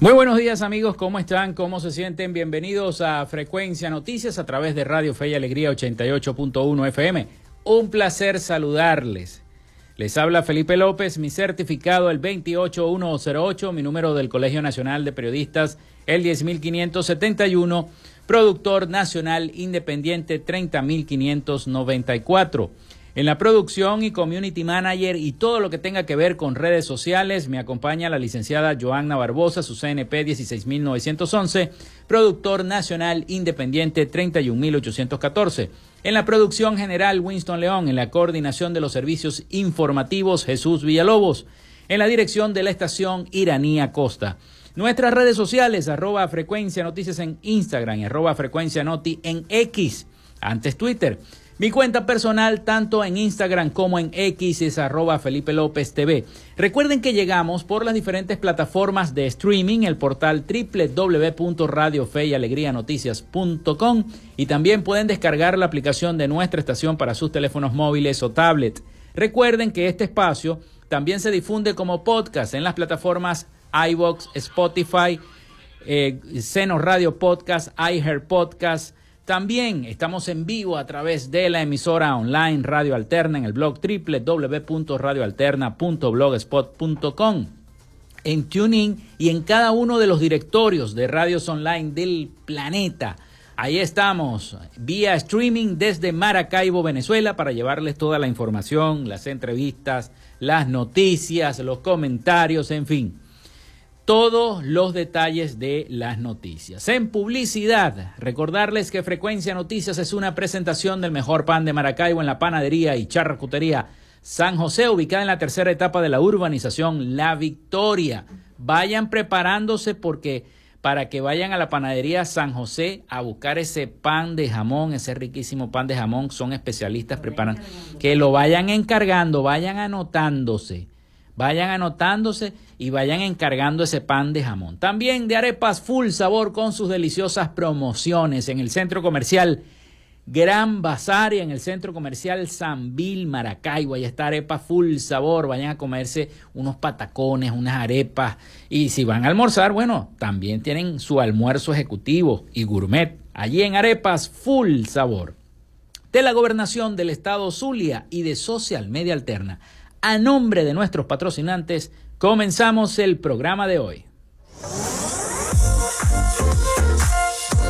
Muy buenos días amigos, ¿cómo están? ¿Cómo se sienten? Bienvenidos a Frecuencia Noticias a través de Radio Fe y Alegría 88.1 FM. Un placer saludarles. Les habla Felipe López, mi certificado el 28108, mi número del Colegio Nacional de Periodistas el 10571, productor nacional independiente 30594. En la producción y community manager y todo lo que tenga que ver con redes sociales me acompaña la licenciada Joanna Barbosa, su CNP 16911, productor nacional independiente 31814. En la producción general Winston León, en la coordinación de los servicios informativos Jesús Villalobos, en la dirección de la estación Iranía Costa. Nuestras redes sociales, arroba frecuencia noticias en Instagram y arroba frecuencia noti en X, antes Twitter. Mi cuenta personal, tanto en Instagram como en X, es arroba Felipe López TV. Recuerden que llegamos por las diferentes plataformas de streaming, el portal www.radiofeyalegrianoticias.com y también pueden descargar la aplicación de nuestra estación para sus teléfonos móviles o tablet. Recuerden que este espacio también se difunde como podcast en las plataformas iVoox, Spotify, eh, Seno Radio Podcast, iHeart Podcast, también estamos en vivo a través de la emisora online Radio Alterna en el blog www.radioalterna.blogspot.com, en TuneIn y en cada uno de los directorios de radios online del planeta. Ahí estamos, vía streaming desde Maracaibo, Venezuela, para llevarles toda la información, las entrevistas, las noticias, los comentarios, en fin todos los detalles de las noticias. En publicidad, recordarles que Frecuencia Noticias es una presentación del mejor pan de Maracaibo en la panadería y charcutería San José, ubicada en la tercera etapa de la urbanización La Victoria. Vayan preparándose porque para que vayan a la panadería San José a buscar ese pan de jamón, ese riquísimo pan de jamón, son especialistas preparando, que lo vayan encargando, vayan anotándose Vayan anotándose y vayan encargando ese pan de jamón. También de arepas full sabor con sus deliciosas promociones en el centro comercial Gran Bazar y en el centro comercial San Bill Maracaibo. Ahí está arepa full sabor. Vayan a comerse unos patacones, unas arepas. Y si van a almorzar, bueno, también tienen su almuerzo ejecutivo y gourmet. Allí en arepas full sabor. De la gobernación del estado Zulia y de Social Media Alterna. A nombre de nuestros patrocinantes, comenzamos el programa de hoy.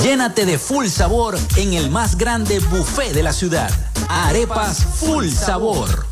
Llénate de full sabor en el más grande buffet de la ciudad. Arepas Full Sabor.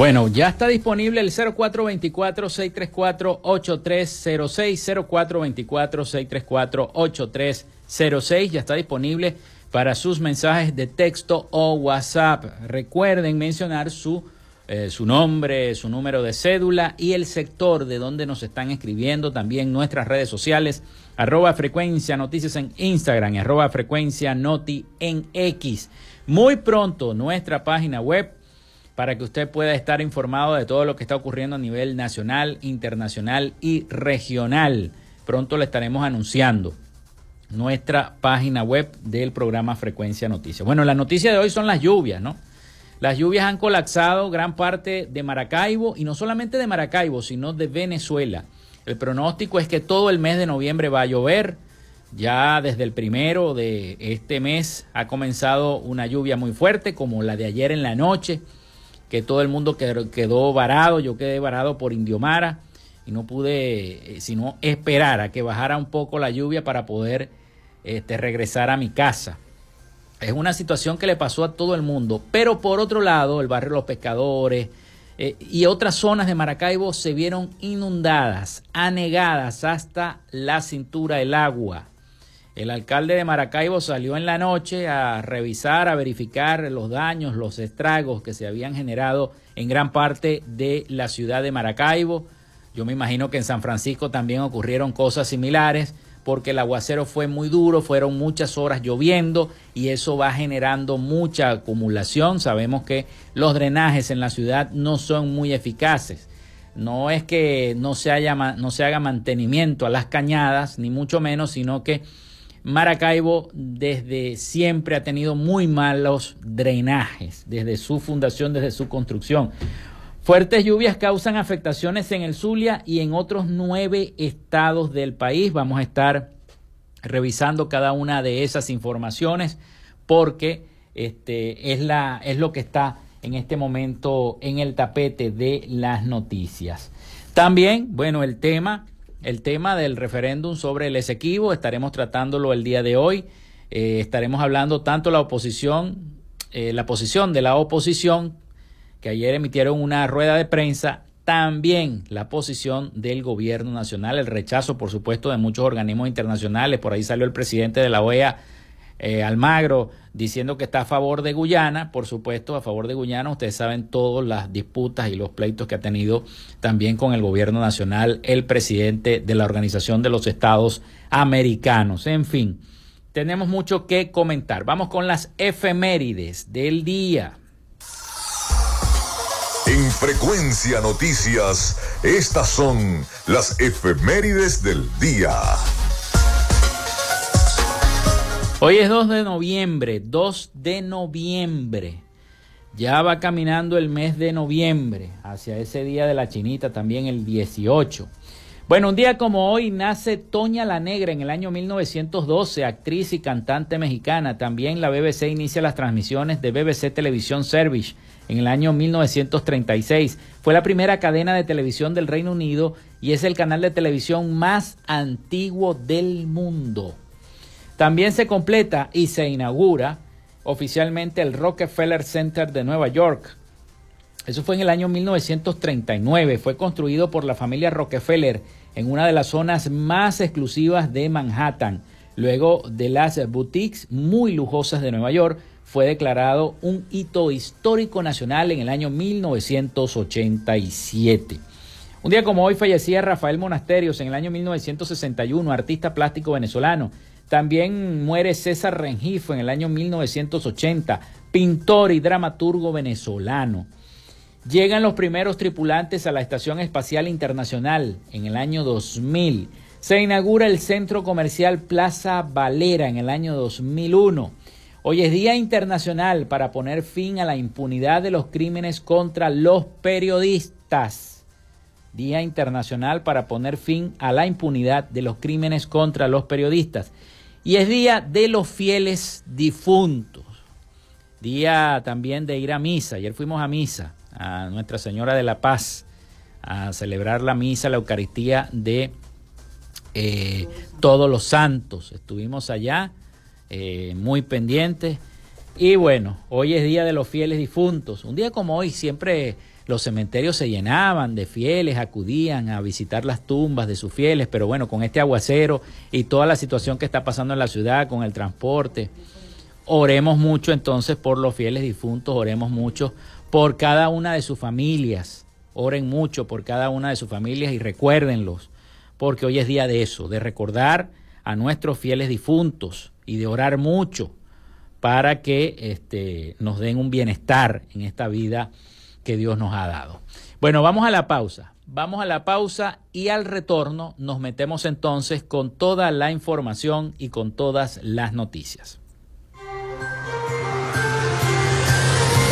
Bueno, ya está disponible el 0424-634-8306, 0424-634-8306, ya está disponible para sus mensajes de texto o WhatsApp. Recuerden mencionar su, eh, su nombre, su número de cédula y el sector de donde nos están escribiendo, también nuestras redes sociales, arroba frecuencia noticias en Instagram arroba frecuencia noti en X. Muy pronto nuestra página web para que usted pueda estar informado de todo lo que está ocurriendo a nivel nacional, internacional y regional. Pronto le estaremos anunciando nuestra página web del programa Frecuencia Noticias. Bueno, la noticia de hoy son las lluvias, ¿no? Las lluvias han colapsado gran parte de Maracaibo y no solamente de Maracaibo, sino de Venezuela. El pronóstico es que todo el mes de noviembre va a llover. Ya desde el primero de este mes ha comenzado una lluvia muy fuerte, como la de ayer en la noche que todo el mundo quedó varado, yo quedé varado por Indiomara y no pude eh, sino esperar a que bajara un poco la lluvia para poder este, regresar a mi casa. Es una situación que le pasó a todo el mundo, pero por otro lado, el barrio Los Pescadores eh, y otras zonas de Maracaibo se vieron inundadas, anegadas hasta la cintura del agua. El alcalde de Maracaibo salió en la noche a revisar, a verificar los daños, los estragos que se habían generado en gran parte de la ciudad de Maracaibo. Yo me imagino que en San Francisco también ocurrieron cosas similares porque el aguacero fue muy duro, fueron muchas horas lloviendo y eso va generando mucha acumulación. Sabemos que los drenajes en la ciudad no son muy eficaces. No es que no se, haya, haga mantenimiento a las cañadas, ni mucho menos, sino que Maracaibo desde siempre ha tenido muy malos drenajes, desde su fundación, desde su construcción. Fuertes lluvias causan afectaciones en el Zulia y en otros nueve estados del país. Vamos a estar revisando cada una de esas informaciones porque este, es, la, es lo que está en este momento en el tapete de las noticias. También, bueno, el tema el tema del referéndum sobre el Esequibo. Estaremos tratándolo el día de hoy. Eh, estaremos hablando tanto la oposición, eh, la posición de la oposición, que ayer emitieron una rueda de prensa, también la posición del gobierno nacional, el rechazo, por supuesto, de muchos organismos internacionales. Por ahí salió el presidente de la OEA, eh, Almagro, diciendo que está a favor de Guyana, por supuesto, a favor de Guyana. Ustedes saben todas las disputas y los pleitos que ha tenido también con el gobierno nacional el presidente de la Organización de los Estados Americanos. En fin, tenemos mucho que comentar. Vamos con las efemérides del día. En Frecuencia Noticias, estas son las efemérides del día. Hoy es 2 de noviembre, 2 de noviembre. Ya va caminando el mes de noviembre, hacia ese día de la chinita también el 18. Bueno, un día como hoy nace Toña la Negra en el año 1912, actriz y cantante mexicana. También la BBC inicia las transmisiones de BBC Television Service en el año 1936. Fue la primera cadena de televisión del Reino Unido y es el canal de televisión más antiguo del mundo. También se completa y se inaugura oficialmente el Rockefeller Center de Nueva York. Eso fue en el año 1939. Fue construido por la familia Rockefeller en una de las zonas más exclusivas de Manhattan. Luego de las boutiques muy lujosas de Nueva York, fue declarado un hito histórico nacional en el año 1987. Un día como hoy fallecía Rafael Monasterios en el año 1961, artista plástico venezolano. También muere César Rengifo en el año 1980, pintor y dramaturgo venezolano. Llegan los primeros tripulantes a la Estación Espacial Internacional en el año 2000. Se inaugura el centro comercial Plaza Valera en el año 2001. Hoy es Día Internacional para poner fin a la impunidad de los crímenes contra los periodistas. Día Internacional para poner fin a la impunidad de los crímenes contra los periodistas. Y es Día de los fieles difuntos. Día también de ir a misa. Ayer fuimos a misa, a Nuestra Señora de la Paz, a celebrar la misa, la Eucaristía de eh, todos los santos. Estuvimos allá eh, muy pendientes. Y bueno, hoy es Día de los Fieles Difuntos. Un día como hoy siempre los cementerios se llenaban de fieles, acudían a visitar las tumbas de sus fieles, pero bueno, con este aguacero y toda la situación que está pasando en la ciudad con el transporte, oremos mucho entonces por los fieles difuntos, oremos mucho por cada una de sus familias, oren mucho por cada una de sus familias y recuérdenlos, porque hoy es día de eso, de recordar a nuestros fieles difuntos y de orar mucho para que este, nos den un bienestar en esta vida que Dios nos ha dado. Bueno, vamos a la pausa. Vamos a la pausa y al retorno nos metemos entonces con toda la información y con todas las noticias.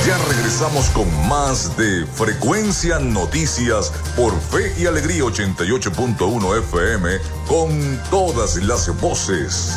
Ya regresamos con más de Frecuencia Noticias por Fe y Alegría 88.1 FM con todas las voces.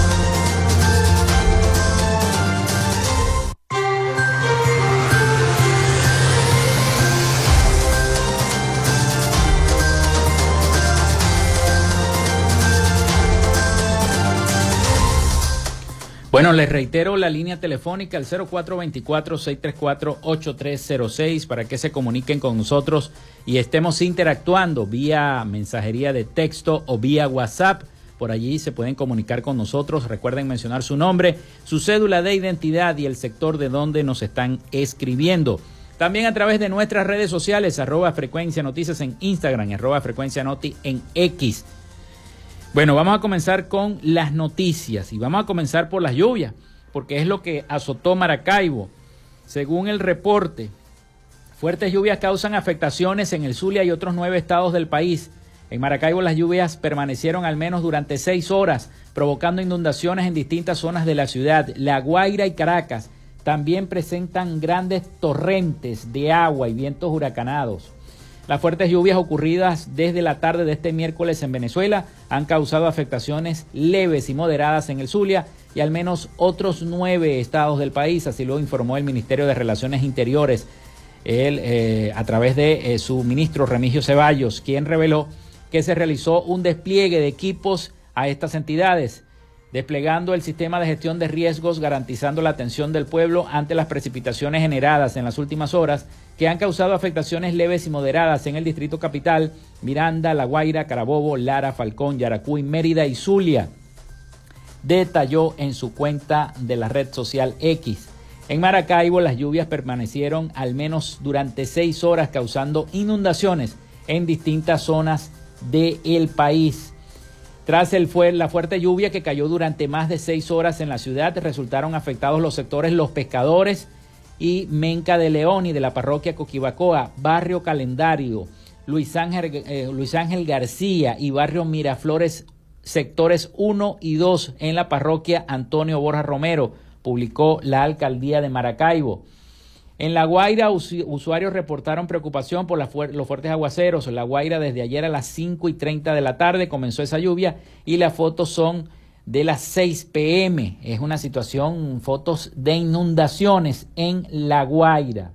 Bueno, les reitero la línea telefónica al 0424-634-8306 para que se comuniquen con nosotros y estemos interactuando vía mensajería de texto o vía WhatsApp. Por allí se pueden comunicar con nosotros. Recuerden mencionar su nombre, su cédula de identidad y el sector de donde nos están escribiendo. También a través de nuestras redes sociales, arroba frecuencia noticias en Instagram, arroba frecuencia noti en X. Bueno, vamos a comenzar con las noticias y vamos a comenzar por las lluvias, porque es lo que azotó Maracaibo. Según el reporte, fuertes lluvias causan afectaciones en el Zulia y otros nueve estados del país. En Maracaibo las lluvias permanecieron al menos durante seis horas, provocando inundaciones en distintas zonas de la ciudad. La Guaira y Caracas también presentan grandes torrentes de agua y vientos huracanados. Las fuertes lluvias ocurridas desde la tarde de este miércoles en Venezuela han causado afectaciones leves y moderadas en el Zulia y al menos otros nueve estados del país, así lo informó el Ministerio de Relaciones Interiores. eh, a través de eh, su ministro Remigio Ceballos, quien reveló que se realizó un despliegue de equipos a estas entidades, desplegando el sistema de gestión de riesgos, garantizando la atención del pueblo ante las precipitaciones generadas en las últimas horas que han causado afectaciones leves y moderadas en el Distrito Capital, Miranda, La Guaira, Carabobo, Lara, Falcón, Yaracuy, Mérida y Zulia. Detalló en su cuenta de la red social X. En Maracaibo las lluvias permanecieron al menos durante seis horas causando inundaciones en distintas zonas del país. Tras el la fuerte lluvia que cayó durante más de seis horas en la ciudad, resultaron afectados los sectores Los Pescadores y Menca de León y de la parroquia Coquibacoa, Barrio Calendario, Luis Ángel, eh, Luis Ángel García y Barrio Miraflores, sectores 1 y 2 en la parroquia Antonio Borja Romero, publicó la alcaldía de Maracaibo. En La Guaira, usuarios reportaron preocupación por los fuertes aguaceros. La Guaira, desde ayer a las 5 y 30 de la tarde comenzó esa lluvia y las fotos son de las 6 pm. Es una situación, fotos de inundaciones en La Guaira.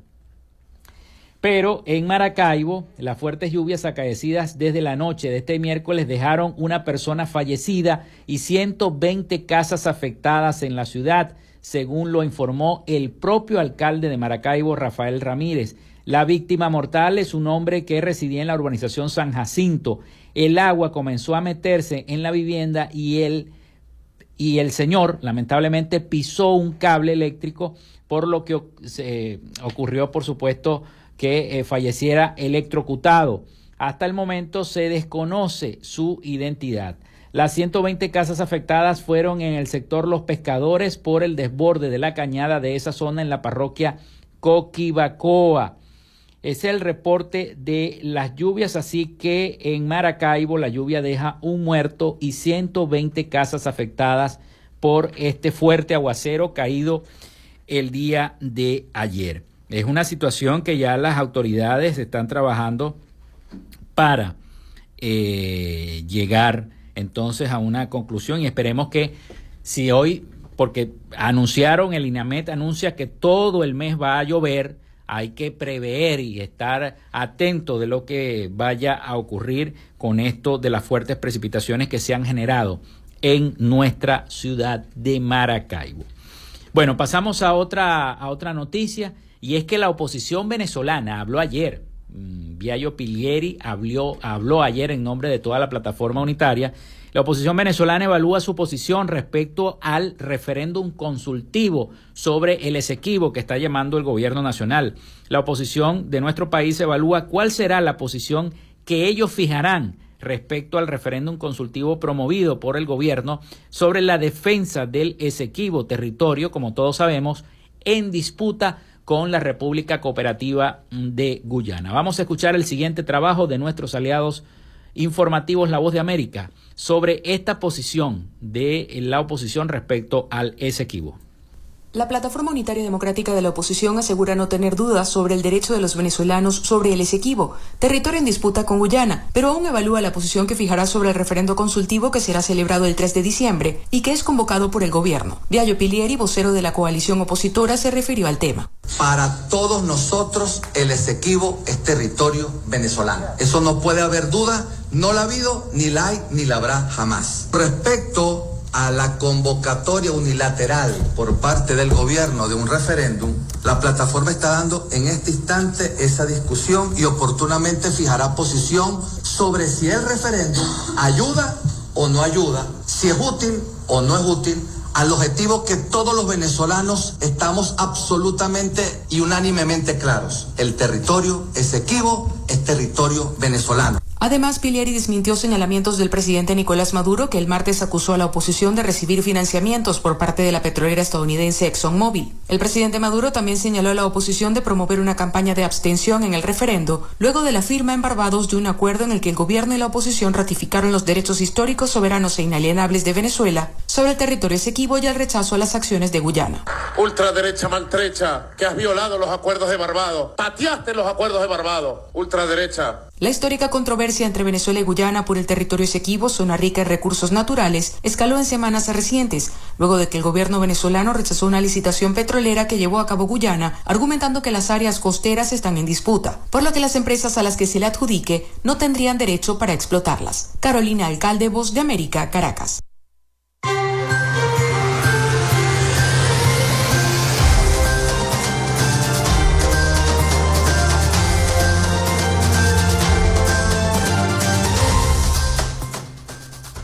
Pero en Maracaibo, las fuertes lluvias acaecidas desde la noche de este miércoles dejaron una persona fallecida y 120 casas afectadas en la ciudad según lo informó el propio alcalde de Maracaibo, Rafael Ramírez. La víctima mortal es un hombre que residía en la urbanización San Jacinto. El agua comenzó a meterse en la vivienda y el, y el señor lamentablemente pisó un cable eléctrico, por lo que se ocurrió, por supuesto, que eh, falleciera electrocutado. Hasta el momento se desconoce su identidad. Las 120 casas afectadas fueron en el sector Los Pescadores por el desborde de la cañada de esa zona en la parroquia Coquibacoa. Es el reporte de las lluvias, así que en Maracaibo la lluvia deja un muerto y 120 casas afectadas por este fuerte aguacero caído el día de ayer. Es una situación que ya las autoridades están trabajando para eh, llegar entonces a una conclusión y esperemos que si hoy, porque anunciaron, el INAMET anuncia que todo el mes va a llover, hay que prever y estar atento de lo que vaya a ocurrir con esto de las fuertes precipitaciones que se han generado en nuestra ciudad de Maracaibo. Bueno, pasamos a otra, a otra noticia y es que la oposición venezolana habló ayer Viallo Pilieri habló, habló ayer en nombre de toda la plataforma unitaria. La oposición venezolana evalúa su posición respecto al referéndum consultivo sobre el Esequibo que está llamando el gobierno nacional. La oposición de nuestro país evalúa cuál será la posición que ellos fijarán respecto al referéndum consultivo promovido por el gobierno sobre la defensa del Esequibo, territorio, como todos sabemos, en disputa con la República Cooperativa de Guyana. Vamos a escuchar el siguiente trabajo de nuestros aliados informativos La Voz de América sobre esta posición de la oposición respecto al Esequibo. La Plataforma Unitaria Democrática de la Oposición asegura no tener dudas sobre el derecho de los venezolanos sobre el Esequibo, territorio en disputa con Guyana, pero aún evalúa la posición que fijará sobre el referendo consultivo que será celebrado el 3 de diciembre y que es convocado por el gobierno. Viallo Pilieri, vocero de la coalición opositora, se refirió al tema. Para todos nosotros, el Esequibo es territorio venezolano. Eso no puede haber duda, no la ha habido, ni la hay, ni la habrá jamás. Respecto a la convocatoria unilateral por parte del gobierno de un referéndum, la plataforma está dando en este instante esa discusión y oportunamente fijará posición sobre si el referéndum ayuda o no ayuda, si es útil o no es útil al objetivo que todos los venezolanos estamos absolutamente y unánimemente claros. El territorio esequivo es territorio venezolano. Además, Pilieri desmintió señalamientos del presidente Nicolás Maduro que el martes acusó a la oposición de recibir financiamientos por parte de la petrolera estadounidense ExxonMobil. El presidente Maduro también señaló a la oposición de promover una campaña de abstención en el referendo luego de la firma en Barbados de un acuerdo en el que el gobierno y la oposición ratificaron los derechos históricos soberanos e inalienables de Venezuela sobre el territorio esequibo y el rechazo a las acciones de Guyana. Ultraderecha maltrecha, que has violado los acuerdos de Barbados, pateaste los acuerdos de Barbados. Ultraderecha La histórica controversia entre Venezuela y Guyana por el territorio Esequibo, zona rica en recursos naturales, escaló en semanas recientes, luego de que el gobierno venezolano rechazó una licitación petrolera que llevó a cabo Guyana, argumentando que las áreas costeras están en disputa, por lo que las empresas a las que se le adjudique no tendrían derecho para explotarlas. Carolina Alcalde, Voz de América, Caracas.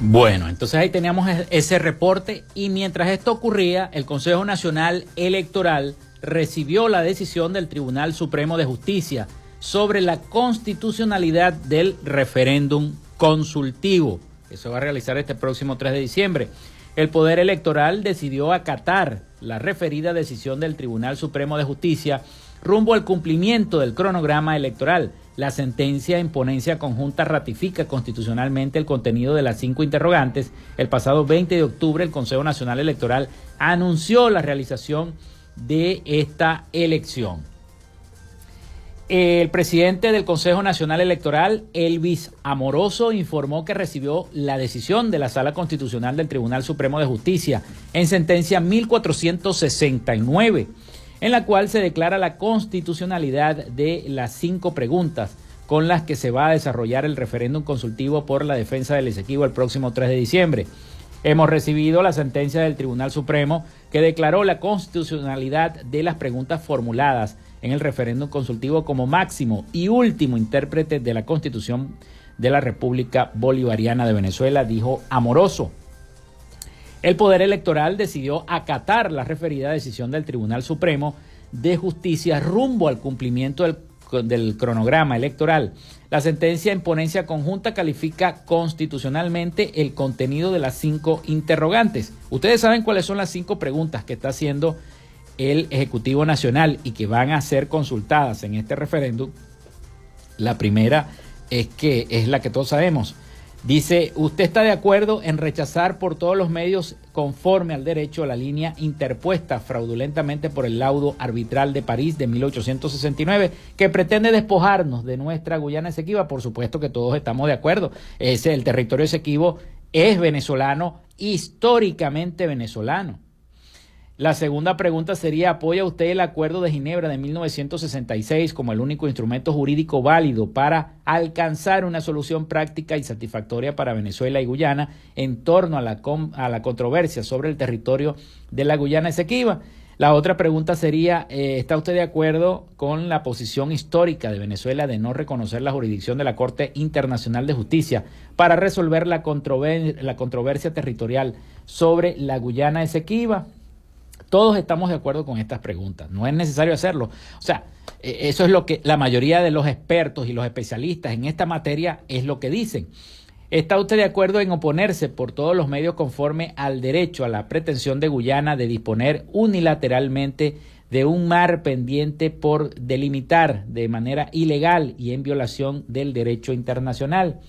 Bueno, entonces ahí teníamos ese reporte y mientras esto ocurría, el Consejo Nacional Electoral recibió la decisión del Tribunal Supremo de Justicia sobre la constitucionalidad del referéndum consultivo. Eso va a realizar este próximo 3 de diciembre. El Poder Electoral decidió acatar la referida decisión del Tribunal Supremo de Justicia rumbo al cumplimiento del cronograma electoral la sentencia en ponencia conjunta ratifica constitucionalmente el contenido de las cinco interrogantes. El pasado 20 de octubre el Consejo Nacional Electoral anunció la realización de esta elección. El presidente del Consejo Nacional Electoral, Elvis Amoroso, informó que recibió la decisión de la Sala Constitucional del Tribunal Supremo de Justicia en sentencia 1469 en la cual se declara la constitucionalidad de las cinco preguntas con las que se va a desarrollar el referéndum consultivo por la defensa del Esequibo el próximo 3 de diciembre. Hemos recibido la sentencia del Tribunal Supremo que declaró la constitucionalidad de las preguntas formuladas en el referéndum consultivo como máximo y último intérprete de la Constitución de la República Bolivariana de Venezuela, dijo Amoroso. El Poder Electoral decidió acatar la referida decisión del Tribunal Supremo de Justicia rumbo al cumplimiento del, cronograma electoral. La sentencia en ponencia conjunta califica constitucionalmente el contenido de las cinco interrogantes. Ustedes saben cuáles son las cinco preguntas que está haciendo el Ejecutivo Nacional y que van a ser consultadas en este referéndum. La primera es que es la que todos sabemos. Dice, ¿usted está de acuerdo en rechazar por todos los medios conforme al derecho la línea interpuesta fraudulentamente por el laudo arbitral de París de 1869 que pretende despojarnos de nuestra Guyana Esequiba? Por supuesto que todos estamos de acuerdo. Ese, el territorio Esequibo es venezolano, históricamente venezolano. La segunda pregunta sería, ¿apoya usted el Acuerdo de Ginebra de 1966 como el único instrumento jurídico válido para alcanzar una solución práctica y satisfactoria para Venezuela y Guyana en torno a la, a la controversia sobre el territorio de la Guyana Esequiba? La otra pregunta sería, eh, ¿está usted de acuerdo con la posición histórica de Venezuela de no reconocer la jurisdicción de la Corte Internacional de Justicia para resolver la, la controversia territorial sobre la Guyana Esequiba? Todos estamos de acuerdo con estas preguntas, no es necesario hacerlo. O sea, e, eso es lo que la mayoría de los expertos y los especialistas en esta materia es lo que dicen. ¿Está usted de acuerdo en oponerse por todos los medios conforme al derecho a la pretensión de Guyana de disponer unilateralmente de un mar pendiente por delimitar de manera ilegal y en violación del derecho internacional?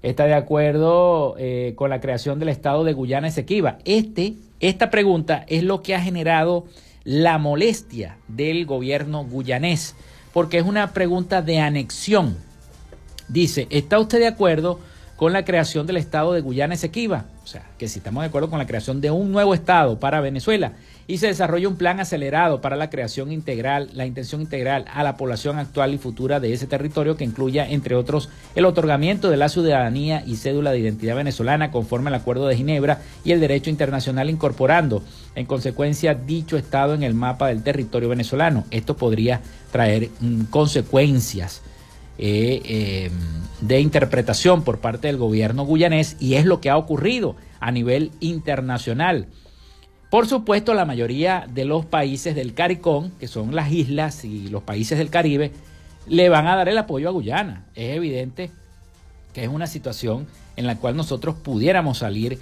¿Está de acuerdo eh, con la creación del Estado de Guyana Esequiba? Este esta pregunta es lo que ha generado la molestia del gobierno guyanés, porque es una pregunta de anexión. Dice, ¿está usted de acuerdo con la creación del Estado de Guyana Esequiba? O sea, que si estamos de acuerdo con la creación de un nuevo Estado para Venezuela y se desarrolla un plan acelerado para la creación integral, la intención integral a la población actual y futura de ese territorio que incluya, entre otros, el otorgamiento de la ciudadanía y cédula de identidad venezolana conforme al Acuerdo de Ginebra y el derecho internacional incorporando, en consecuencia, dicho Estado en el mapa del territorio venezolano. Esto podría traer mm, consecuencias. Eh, em, de interpretación por parte del gobierno guyanés y es lo que ha ocurrido a nivel internacional. Por supuesto, la mayoría de los países del CARICOM, que son las islas y los países del Caribe, le van a dar el apoyo a Guyana. Es evidente que es una situación en la cual nosotros pudiéramos salir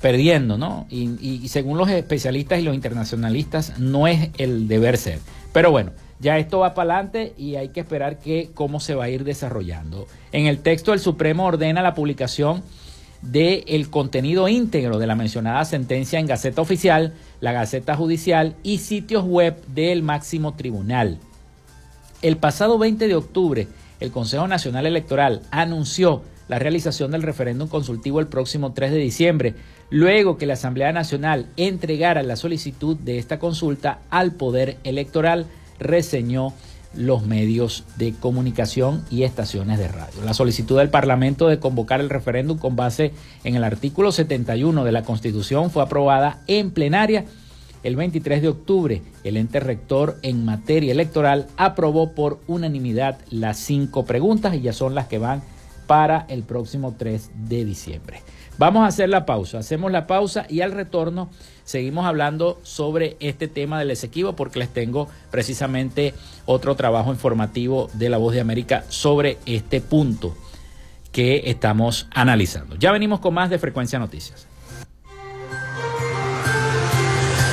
perdiendo, ¿no? Y, según los especialistas y los internacionalistas, no es el deber ser. Pero bueno, ya esto va para adelante y hay que esperar que cómo se va a ir desarrollando. En el texto, el Supremo ordena la publicación del contenido íntegro de la mencionada sentencia en Gaceta Oficial, la Gaceta Judicial y sitios web del máximo tribunal. El pasado 20 de octubre, el Consejo Nacional Electoral anunció la realización del referéndum consultivo el próximo 3 de diciembre, luego que la Asamblea Nacional entregara la solicitud de esta consulta al Poder Electoral, reseñó los medios de comunicación y estaciones de radio. La solicitud del Parlamento de convocar el referéndum con base en el artículo 71 de la Constitución fue aprobada en plenaria el 23 de octubre. El ente rector en materia electoral aprobó por unanimidad las cinco preguntas y ya son las que van para el próximo 3 de diciembre. Vamos a hacer la pausa, hacemos la pausa y al retorno seguimos hablando sobre este tema del Esequibo porque les tengo precisamente otro trabajo informativo de La Voz de América sobre este punto que estamos analizando. Ya venimos con más de Frecuencia Noticias.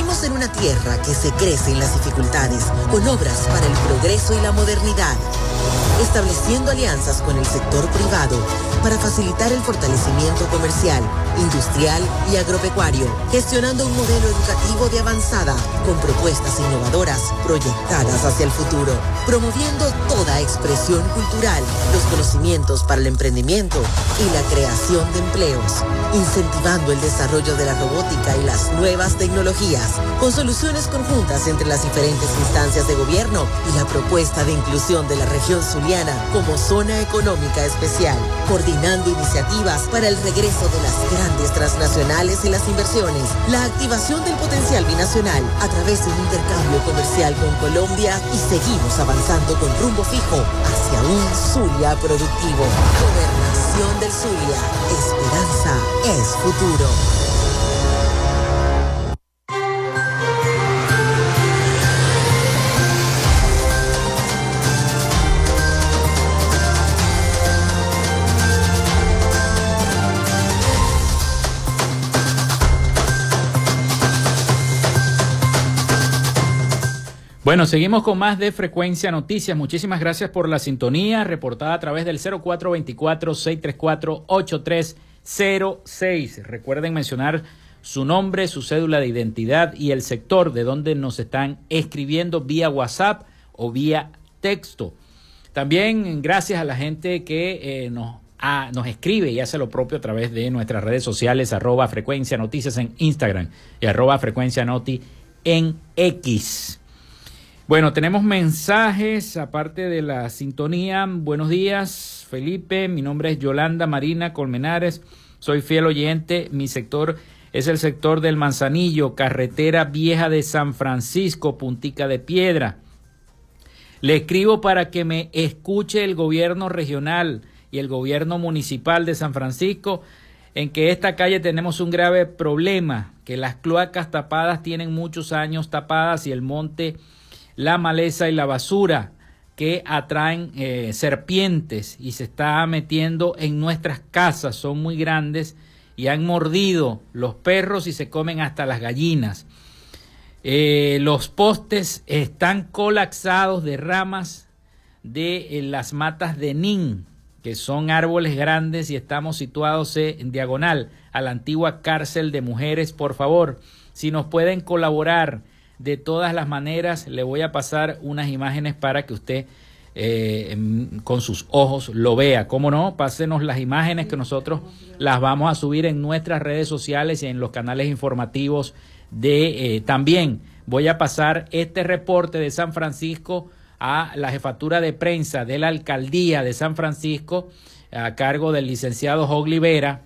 Vivimos en una tierra que se crece en las dificultades, con obras para el progreso y la modernidad estableciendo alianzas con el sector privado para facilitar el fortalecimiento comercial, industrial y agropecuario, gestionando un modelo educativo de avanzada con propuestas innovadoras proyectadas hacia el futuro, promoviendo toda expresión cultural, los conocimientos para el emprendimiento y la creación de empleos, incentivando el desarrollo de la robótica y las nuevas tecnologías, con soluciones conjuntas entre las diferentes instancias de gobierno y la propuesta de inclusión de la región zuliana como zona económica especial, coordinando iniciativas para el regreso de las grandes transnacionales en las inversiones, la activación del potencial binacional a través de un intercambio comercial con Colombia y seguimos avanzando con rumbo fijo hacia un Zulia productivo. Gobernación del Zulia. Esperanza es futuro. Bueno, seguimos con más de Frecuencia Noticias. Muchísimas gracias por la sintonía reportada a través del 0424-634-8306. Recuerden mencionar su nombre, su cédula de identidad y el sector de donde nos están escribiendo vía WhatsApp o vía texto. También gracias a la gente que eh, nos, nos escribe y hace lo propio a través de nuestras redes sociales, arroba frecuencia noticias en Instagram y arroba frecuencia noti en X. Bueno, tenemos mensajes aparte de la sintonía. Buenos días, Felipe. Mi nombre es Yolanda Marina Colmenares. Soy fiel oyente. Mi sector es el sector del Manzanillo, carretera vieja de San Francisco, Puntica de Piedra. Le escribo para que me escuche el gobierno regional y el gobierno municipal de San Francisco en que esta calle tenemos un grave problema, que las cloacas tapadas tienen muchos años tapadas y el monte, la maleza y la basura que atraen eh, serpientes y se está metiendo en nuestras casas, son muy grandes y han mordido los perros y se comen hasta las gallinas. Eh, los postes están colapsados de ramas de eh, las matas de nin, que son árboles grandes y estamos situados en diagonal a la antigua cárcel de mujeres. Por favor, si nos pueden colaborar de todas las maneras, le voy a pasar unas imágenes para que usted eh, con sus ojos lo vea. ¿Cómo no? Pásenos las imágenes que nosotros las vamos a subir en nuestras redes sociales y en los canales informativos de eh, también. Voy a pasar este reporte de San Francisco a la jefatura de prensa de la alcaldía de San Francisco a cargo del licenciado Vera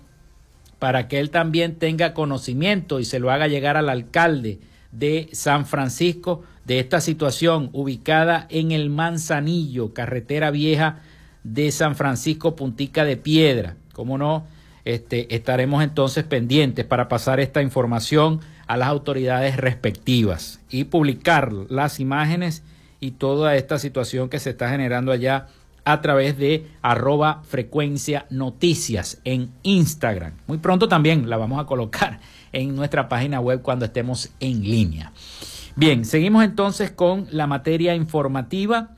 para que él también tenga conocimiento y se lo haga llegar al alcalde de San Francisco de esta situación ubicada en el Manzanillo, carretera vieja de San Francisco, Puntica de Piedra. Como no, este, estaremos entonces pendientes para pasar esta información a las autoridades respectivas y publicar las imágenes y toda esta situación que se está generando allá a través de arroba frecuencia noticias en Instagram. Muy pronto también la vamos a colocar en nuestra página web cuando estemos en línea. Bien, seguimos entonces con la materia informativa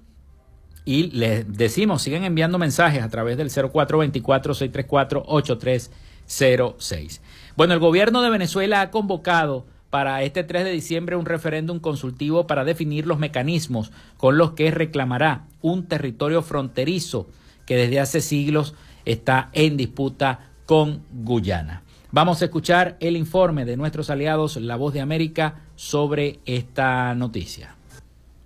y les decimos, siguen enviando mensajes a través del 0424-634-8306. Bueno, el gobierno de Venezuela ha convocado para este 3 de diciembre un referéndum consultivo para definir los mecanismos con los que reclamará un territorio fronterizo que desde hace siglos está en disputa con Guyana. Vamos a escuchar el informe de nuestros aliados La Voz de América sobre esta noticia.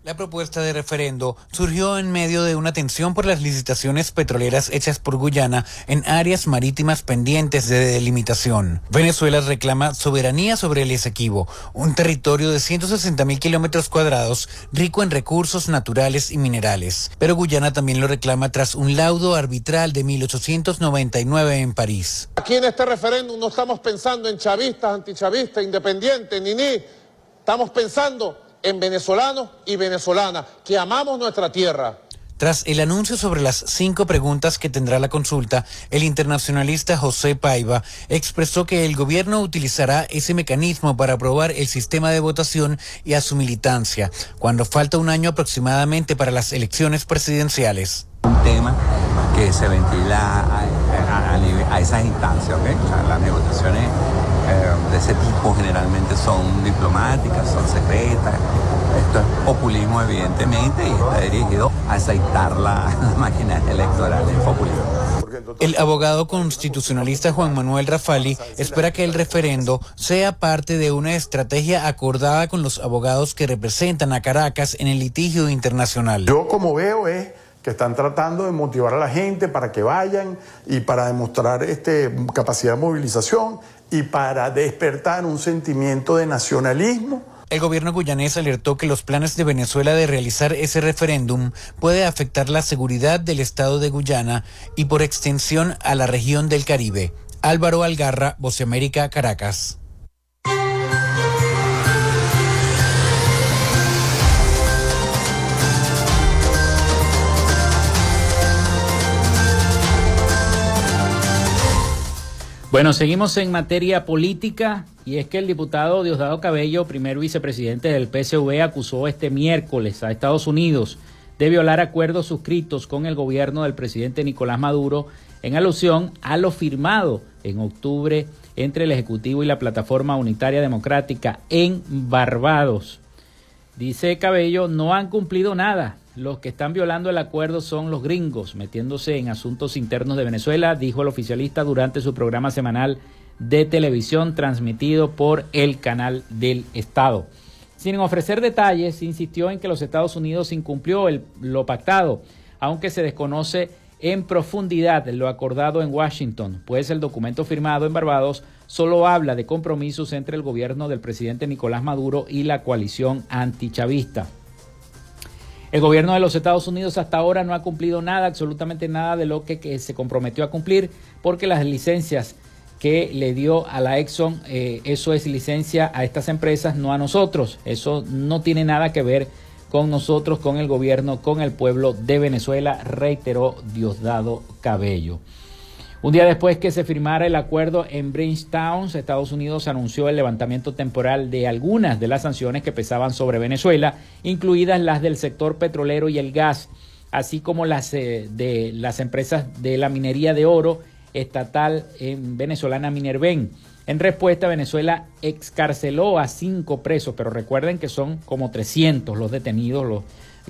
La propuesta de referendo surgió en medio de una tensión por las licitaciones petroleras hechas por Guyana en áreas marítimas pendientes de delimitación. Venezuela reclama soberanía sobre el Esequibo, un territorio de 160 mil kilómetros cuadrados rico en recursos naturales y minerales. Pero Guyana también lo reclama tras un laudo arbitral de 1899 en París. Aquí en este referéndum no estamos pensando en chavistas, antichavistas, independientes, ni ni. Estamos pensando en venezolanos y venezolanas que amamos nuestra tierra. Tras el anuncio sobre las cinco preguntas que tendrá la consulta, el internacionalista José Paiva expresó que el gobierno utilizará ese mecanismo para aprobar el sistema de votación y a su militancia, cuando falta un año aproximadamente para las elecciones presidenciales. Un tema que se ventila a, esas instancias, las negociaciones eh, de ese tipo generalmente son diplomáticas, son secretas. Esto es populismo evidentemente y está dirigido a aceitar la, máquina electoral del populismo. El abogado constitucionalista Juan Manuel Rafali espera que el referendo sea parte de una estrategia acordada con los abogados que representan a Caracas en el litigio internacional. Yo como veo es que están tratando de motivar a la gente para que vayan y para demostrar este, capacidad de movilización y para despertar un sentimiento de nacionalismo. El gobierno guyanés alertó que los planes de Venezuela de realizar ese referéndum puede afectar la seguridad del Estado de Guyana y por extensión a la región del Caribe. Álvaro Algarra, América, Caracas. Bueno, seguimos en materia política y es que el diputado Diosdado Cabello, primer vicepresidente del PSV, acusó este miércoles a Estados Unidos de violar acuerdos suscritos con el gobierno del presidente Nicolás Maduro en alusión a lo firmado en octubre entre el Ejecutivo y la Plataforma Unitaria Democrática en Barbados. Dice Cabello, no han cumplido nada los que están violando el acuerdo son los gringos, metiéndose en asuntos internos de Venezuela, dijo el oficialista durante su programa semanal de televisión transmitido por el canal del Estado. Sin ofrecer detalles, insistió en que los Estados Unidos incumplió lo pactado, aunque se desconoce en profundidad lo acordado en Washington, pues el documento firmado en Barbados solo habla de compromisos entre el gobierno del presidente Nicolás Maduro y la coalición antichavista. El gobierno de los Estados Unidos hasta ahora no ha cumplido nada, absolutamente nada de lo que, se comprometió a cumplir, porque las licencias que le dio a la Exxon, eh, eso es licencia a estas empresas, no a nosotros. Eso no tiene nada que ver con nosotros, con el gobierno, con el pueblo de Venezuela, reiteró Diosdado Cabello. Un día después que se firmara el acuerdo en Bridgetown, Estados Unidos anunció el levantamiento temporal de algunas de las sanciones que pesaban sobre Venezuela, incluidas las del sector petrolero y el gas, así como las eh, de las empresas de la minería de oro estatal en venezolana Minerven. En respuesta, Venezuela excarceló a cinco presos, pero recuerden que son como 300 los detenidos los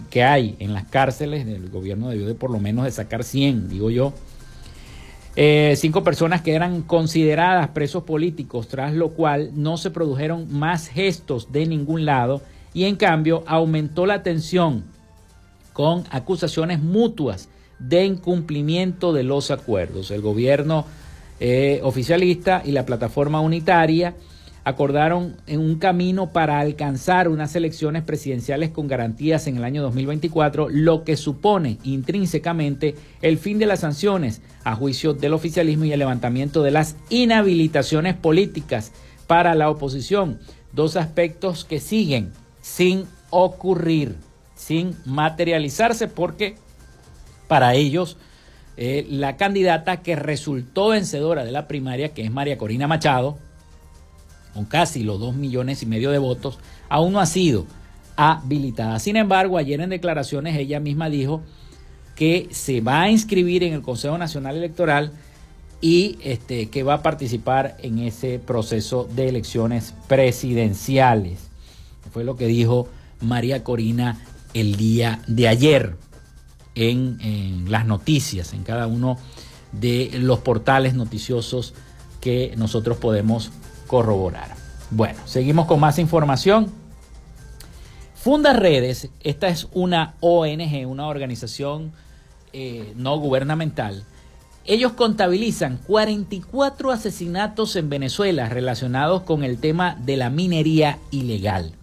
que hay en las cárceles. El gobierno debió de por lo menos de sacar 100, digo yo. Eh, cinco personas que eran consideradas presos políticos, tras lo cual no se produjeron más gestos de ningún lado y en cambio aumentó la tensión con acusaciones mutuas de incumplimiento de los acuerdos. El gobierno eh, oficialista y la plataforma unitaria acordaron en un camino para alcanzar unas elecciones presidenciales con garantías en el año 2024, lo que supone intrínsecamente el fin de las sanciones a juicio del oficialismo y el levantamiento de las inhabilitaciones políticas para la oposición. Dos aspectos que siguen sin ocurrir, sin materializarse, porque para ellos eh, la candidata que resultó vencedora de la primaria, que es María Corina Machado, con casi los dos millones y medio de votos, aún no ha sido habilitada. Sin embargo, ayer en declaraciones ella misma dijo que se va a inscribir en el Consejo Nacional Electoral y este, que va a participar en ese proceso de elecciones presidenciales. Fue lo que dijo María Corina el día de ayer en, las noticias, en cada uno de los portales noticiosos que nosotros podemos corroborar. Bueno, seguimos con más información. Funda Redes, esta es una ONG, una organización eh, no gubernamental. Ellos contabilizan 44 asesinatos en Venezuela relacionados con el tema de la minería ilegal.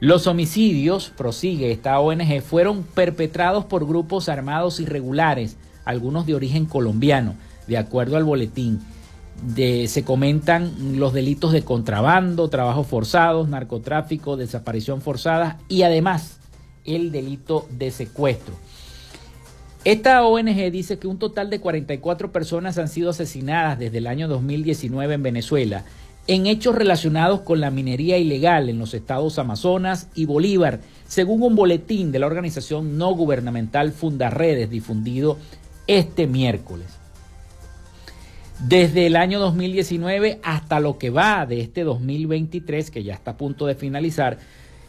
Los homicidios, prosigue esta ONG, fueron perpetrados por grupos armados irregulares, algunos de origen colombiano, de acuerdo al boletín. Se comentan los delitos de contrabando, trabajos forzados, narcotráfico, desaparición forzada y además el delito de secuestro. Esta ONG dice que un total de 44 personas han sido asesinadas desde el año 2019 en Venezuela en hechos relacionados con la minería ilegal en los estados Amazonas y Bolívar, según un boletín de la organización no gubernamental Fundarredes difundido este miércoles. Desde el año 2019 hasta lo que va de este 2023, que ya está a punto de finalizar,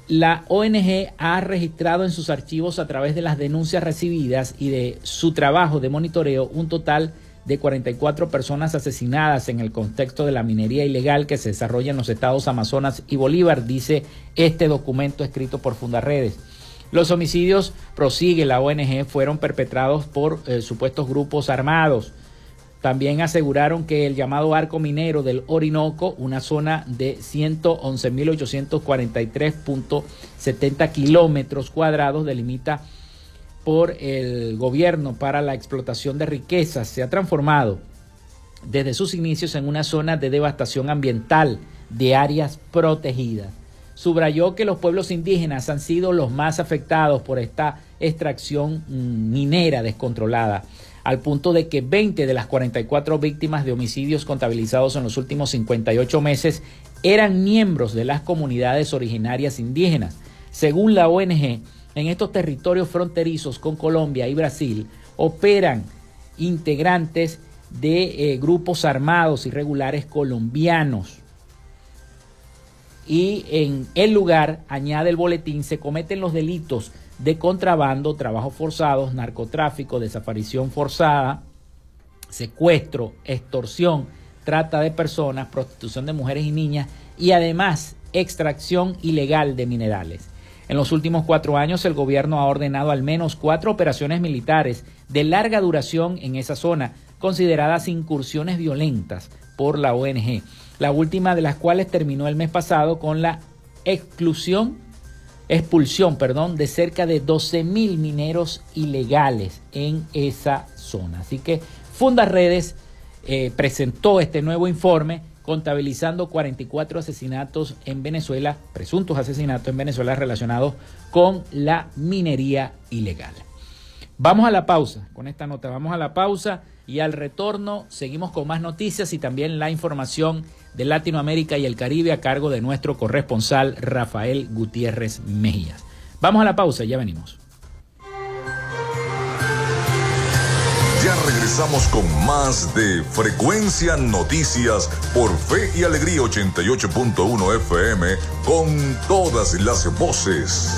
la ONG ha registrado en sus archivos a través de las denuncias recibidas y de su trabajo de monitoreo un total de de 44 personas asesinadas en el contexto de la minería ilegal que se desarrolla en los estados Amazonas y Bolívar, dice este documento escrito por Fundarredes. Los homicidios, prosigue la ONG, fueron perpetrados por eh, supuestos grupos armados. También aseguraron que el llamado arco minero del Orinoco, una zona de 111.843.70 kilómetros cuadrados, delimita por el gobierno para la explotación de riquezas se ha transformado desde sus inicios en una zona de devastación ambiental de áreas protegidas. Subrayó que los pueblos indígenas han sido los más afectados por esta extracción mm, minera descontrolada, al punto de que 20 de las 44 víctimas de homicidios contabilizados en los últimos 58 meses eran miembros de las comunidades originarias indígenas. Según la ONG, en estos territorios fronterizos con Colombia y Brasil operan integrantes de eh, grupos armados irregulares colombianos. Y en el lugar, añade el boletín, se cometen los delitos de contrabando, trabajos forzados, narcotráfico, desaparición forzada, secuestro, extorsión, trata de personas, prostitución de mujeres y niñas y además extracción ilegal de minerales. En los últimos cuatro años, el gobierno ha ordenado al menos cuatro operaciones militares de larga duración en esa zona, consideradas incursiones violentas por la ONG, la última de las cuales terminó el mes pasado con la exclusión, expulsión, perdón, de cerca de 12 mil mineros ilegales en esa zona. Así que Fundas Redes eh, presentó este nuevo informe contabilizando 44 asesinatos en Venezuela, presuntos asesinatos en Venezuela relacionados con la minería ilegal. Vamos a la pausa con esta nota, vamos a la pausa y al retorno seguimos con más noticias y también la información de Latinoamérica y el Caribe a cargo de nuestro corresponsal Rafael Gutiérrez Mejías. Vamos a la pausa, ya venimos. Ya regresamos con más de Frecuencia Noticias por Fe y Alegría 88.1 FM con todas las voces.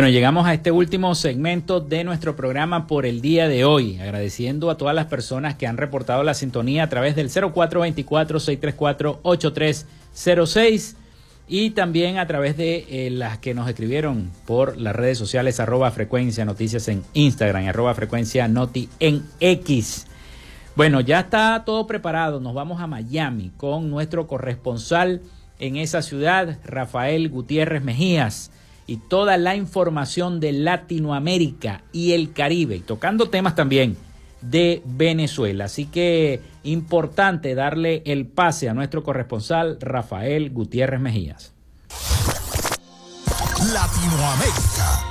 Bueno, llegamos a este último segmento de nuestro programa por el día de hoy, agradeciendo a todas las personas que han reportado la sintonía a través del 0424-634-8306 y también a través de eh, las que nos escribieron por las redes sociales arroba frecuencia noticias en Instagram, arroba frecuencia noti en X. Bueno, ya está todo preparado, nos vamos a Miami con nuestro corresponsal en esa ciudad, Rafael Gutiérrez Mejías y toda la información de Latinoamérica y el Caribe, tocando temas también de Venezuela. Así que importante darle el pase a nuestro corresponsal Rafael Gutiérrez Mejías. Latinoamérica.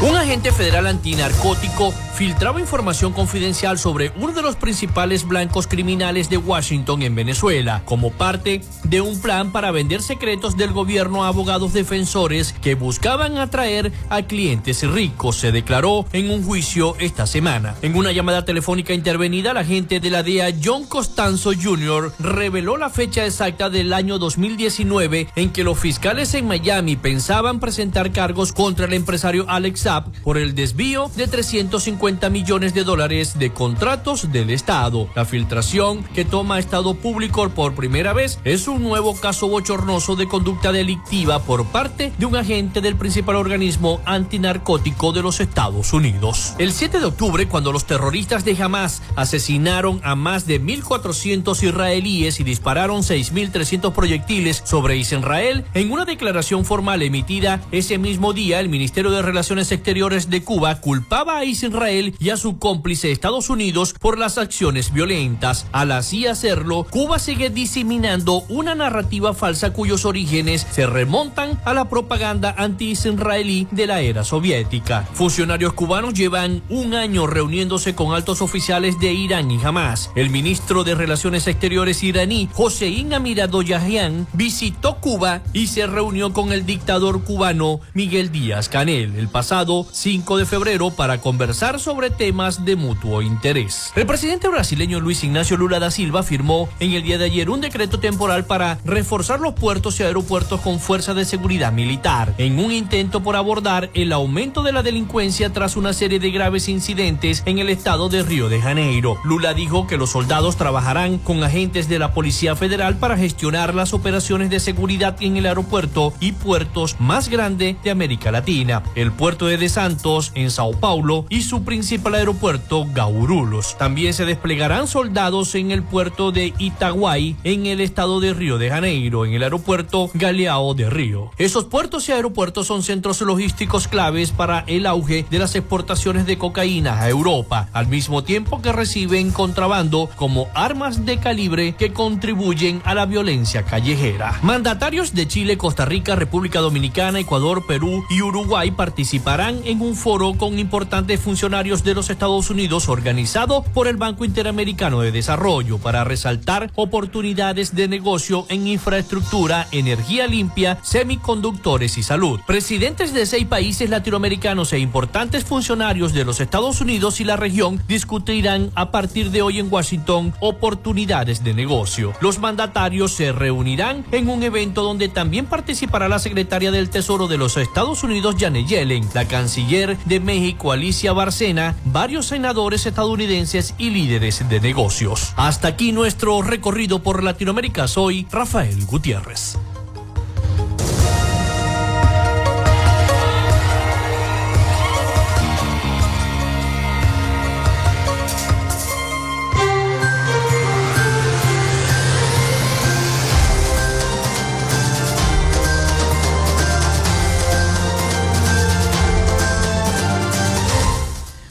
Un agente federal antinarcótico filtraba información confidencial sobre uno de los principales blancos criminales de Washington en Venezuela, como parte de un plan para vender secretos del gobierno a abogados defensores que buscaban atraer a clientes ricos, se declaró en un juicio esta semana. En una llamada telefónica intervenida, la agente de la DEA John Costanzo Jr. reveló la fecha exacta del año 2019 en que los fiscales en Miami pensaban presentar cargos contra el empresario Alex por el desvío de 350 millones de dólares de contratos del Estado. La filtración que toma Estado Público por primera vez es un nuevo caso bochornoso de conducta delictiva por parte de un agente del principal organismo antinarcótico de los Estados Unidos. El 7 de octubre, cuando los terroristas de Hamas asesinaron a más de 1.400 israelíes y dispararon 6.300 proyectiles sobre Israel, en una declaración formal emitida ese mismo día, el Ministerio de Relaciones Exteriores de Cuba culpaba a Israel y a su cómplice Estados Unidos por las acciones violentas. Al así hacerlo, Cuba sigue diseminando una narrativa falsa cuyos orígenes se remontan a la propaganda anti-israelí de la era soviética. Funcionarios cubanos llevan un año reuniéndose con altos oficiales de Irán y Hamas. El ministro de Relaciones Exteriores iraní, Hossein Amiradoyahian, visitó Cuba y se reunió con el dictador cubano Miguel Díaz Canel el pasado 5 de febrero para conversar sobre temas de mutuo interés. El presidente brasileño Luis Ignacio Lula da Silva firmó en el día de ayer un decreto temporal para reforzar los puertos y aeropuertos con fuerzas de seguridad militar, en un intento por abordar el aumento de la delincuencia tras una serie de graves incidentes en el estado de Río de Janeiro. Lula dijo que los soldados trabajarán con agentes de la Policía Federal para gestionar las operaciones de seguridad en el aeropuerto y puertos más grande de América Latina, el puerto de De Santos en Sao Paulo y su principal aeropuerto Gaurulos. También se desplegarán soldados en el puerto de Itaguay en el estado de Río de Janeiro, en el aeropuerto Galeao de Río. Esos puertos y aeropuertos son centros logísticos claves para el auge de las exportaciones de cocaína a Europa, al mismo tiempo que reciben contrabando como armas de calibre que contribuyen a la violencia callejera. Mandatarios de Chile, Costa Rica, República Dominicana, Ecuador, Perú y Uruguay participarán en un foro con importantes funcionarios de los Estados Unidos organizado por el Banco Interamericano de Desarrollo para resaltar oportunidades de negocio en infraestructura, energía limpia, semiconductores y salud. Presidentes de seis países latinoamericanos e importantes funcionarios de los Estados Unidos y la región discutirán a partir de hoy en Washington oportunidades de negocio. Los mandatarios se reunirán en un evento donde también participará la secretaria del Tesoro de los Estados Unidos, Janet Yellen, la canciller de México, Alicia Barcena, varios senadores estadounidenses y líderes de negocios. Hasta aquí nuestro recorrido por Latinoamérica. Soy Rafael Gutiérrez.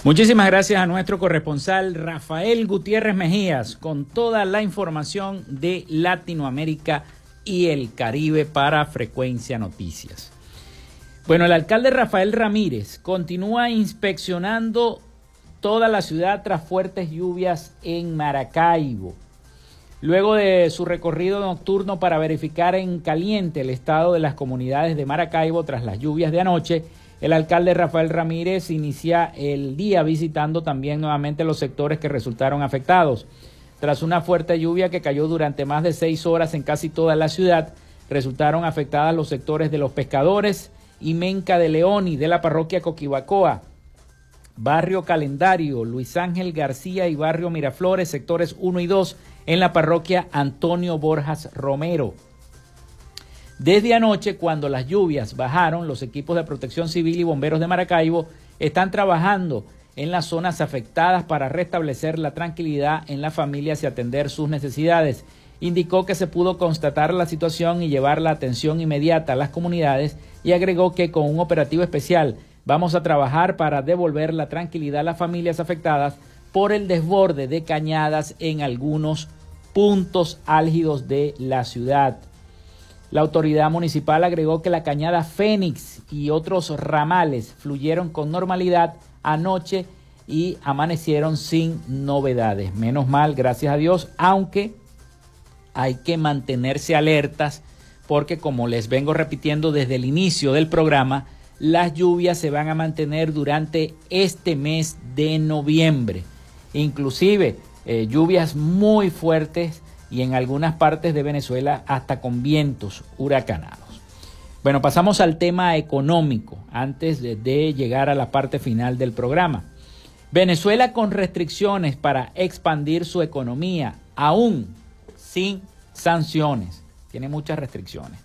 Muchísimas gracias a nuestro corresponsal Rafael Gutiérrez Mejías con toda la información de Latinoamérica y el Caribe para Frecuencia Noticias. Bueno, el alcalde Rafael Ramírez continúa inspeccionando toda la ciudad tras fuertes lluvias en Maracaibo. Luego de su recorrido nocturno para verificar en caliente el estado de las comunidades de Maracaibo tras las lluvias de anoche, el alcalde Rafael Ramírez inicia el día visitando también nuevamente los sectores que resultaron afectados. Tras una fuerte lluvia que cayó durante más de seis horas en casi toda la ciudad, resultaron afectadas los sectores de los pescadores y Menca de León y de la parroquia Coquibacoa, Barrio Calendario, Luis Ángel García y Barrio Miraflores, sectores 1 y 2 en la parroquia Antonio Borjas Romero. Desde anoche, cuando las lluvias bajaron, los equipos de protección civil y bomberos de Maracaibo están trabajando en las zonas afectadas para restablecer la tranquilidad en las familias y atender sus necesidades. Indicó que se pudo constatar la situación y llevar la atención inmediata a las comunidades y agregó que con un operativo especial vamos a trabajar para devolver la tranquilidad a las familias afectadas por el desborde de cañadas en algunos puntos álgidos de la ciudad. La autoridad municipal agregó que la cañada Fénix y otros ramales fluyeron con normalidad anoche y amanecieron sin novedades. Menos mal, gracias a Dios, aunque hay que mantenerse alertas porque como les vengo repitiendo desde el inicio del programa, las lluvias se van a mantener durante este mes de noviembre. Inclusive eh, lluvias muy fuertes y en algunas partes de Venezuela hasta con vientos huracanados. Bueno, pasamos al tema económico antes de, llegar a la parte final del programa. Venezuela con restricciones para expandir su economía, aún sin sanciones. Tiene muchas restricciones.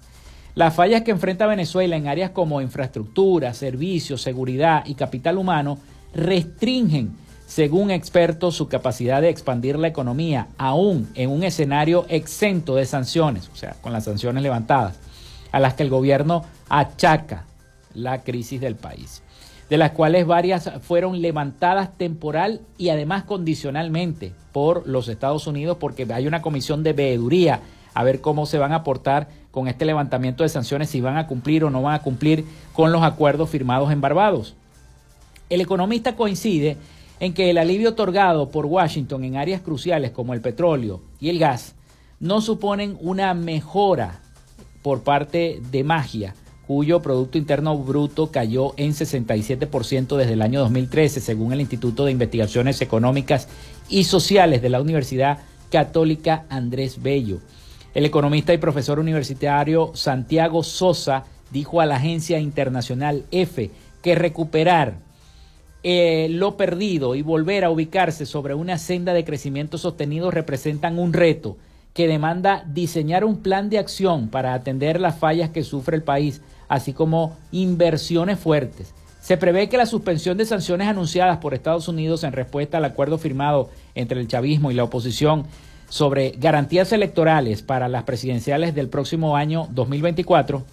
Las fallas que enfrenta Venezuela en áreas como infraestructura, servicios, seguridad y capital humano restringen según expertos, su capacidad de expandir la economía, aún en un escenario exento de sanciones, o sea, con las sanciones levantadas, a las que el gobierno achaca la crisis del país, de las cuales varias fueron levantadas temporal y además condicionalmente por los Estados Unidos, porque hay una comisión de veeduría a ver cómo se van a aportar con este levantamiento de sanciones, si van a cumplir o no van a cumplir con los acuerdos firmados en Barbados. El economista coincide en que el alivio otorgado por Washington en áreas cruciales como el petróleo y el gas no suponen una mejora por parte de Magia, cuyo Producto Interno Bruto cayó en 67% desde el año 2013, según el Instituto de Investigaciones Económicas y Sociales de la Universidad Católica Andrés Bello. El economista y profesor universitario Santiago Sosa dijo a la agencia internacional EFE que recuperar eh, lo perdido y volver a ubicarse sobre una senda de crecimiento sostenido representan un reto que demanda diseñar un plan de acción para atender las fallas que sufre el país, así como inversiones fuertes. Se prevé que la suspensión de sanciones anunciadas por Estados Unidos en respuesta al acuerdo firmado entre el chavismo y la oposición sobre garantías electorales para las presidenciales del próximo año 2024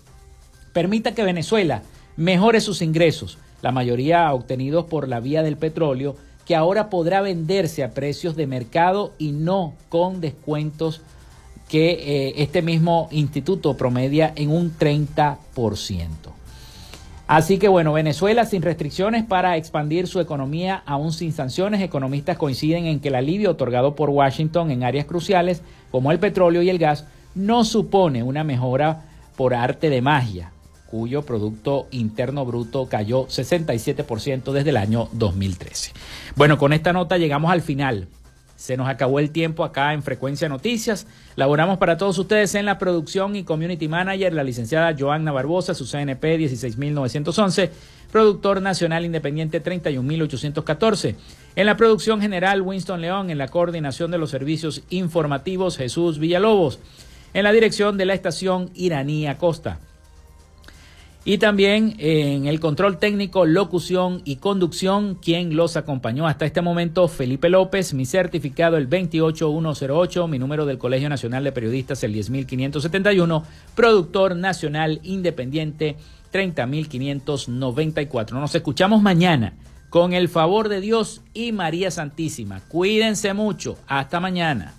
permita que Venezuela mejore sus ingresos, la mayoría obtenidos por la vía del petróleo, que ahora podrá venderse a precios de mercado y no con descuentos que eh, este mismo instituto promedia en un 30%. Así que bueno, Venezuela sin restricciones para expandir su economía aún sin sanciones. Economistas coinciden en que el alivio otorgado por Washington en áreas cruciales como el petróleo y el gas no supone una mejora por arte de magia cuyo Producto Interno Bruto cayó 67% desde el año 2013. Bueno, con esta nota llegamos al final. Se nos acabó el tiempo acá en Frecuencia Noticias. Laboramos para todos ustedes en la producción y community manager, la licenciada Joanna Barbosa, su CNP 16911, productor nacional independiente 31814. En la producción general, Winston León, en la coordinación de los servicios informativos, Jesús Villalobos. En la dirección de la estación Iraní Acosta. Y también en el control técnico, locución y conducción, quien los acompañó hasta este momento, Felipe López, mi certificado el 28108, mi número del Colegio Nacional de Periodistas el 10571, productor nacional independiente 30594. Nos escuchamos mañana con el favor de Dios y María Santísima. Cuídense mucho. Hasta mañana.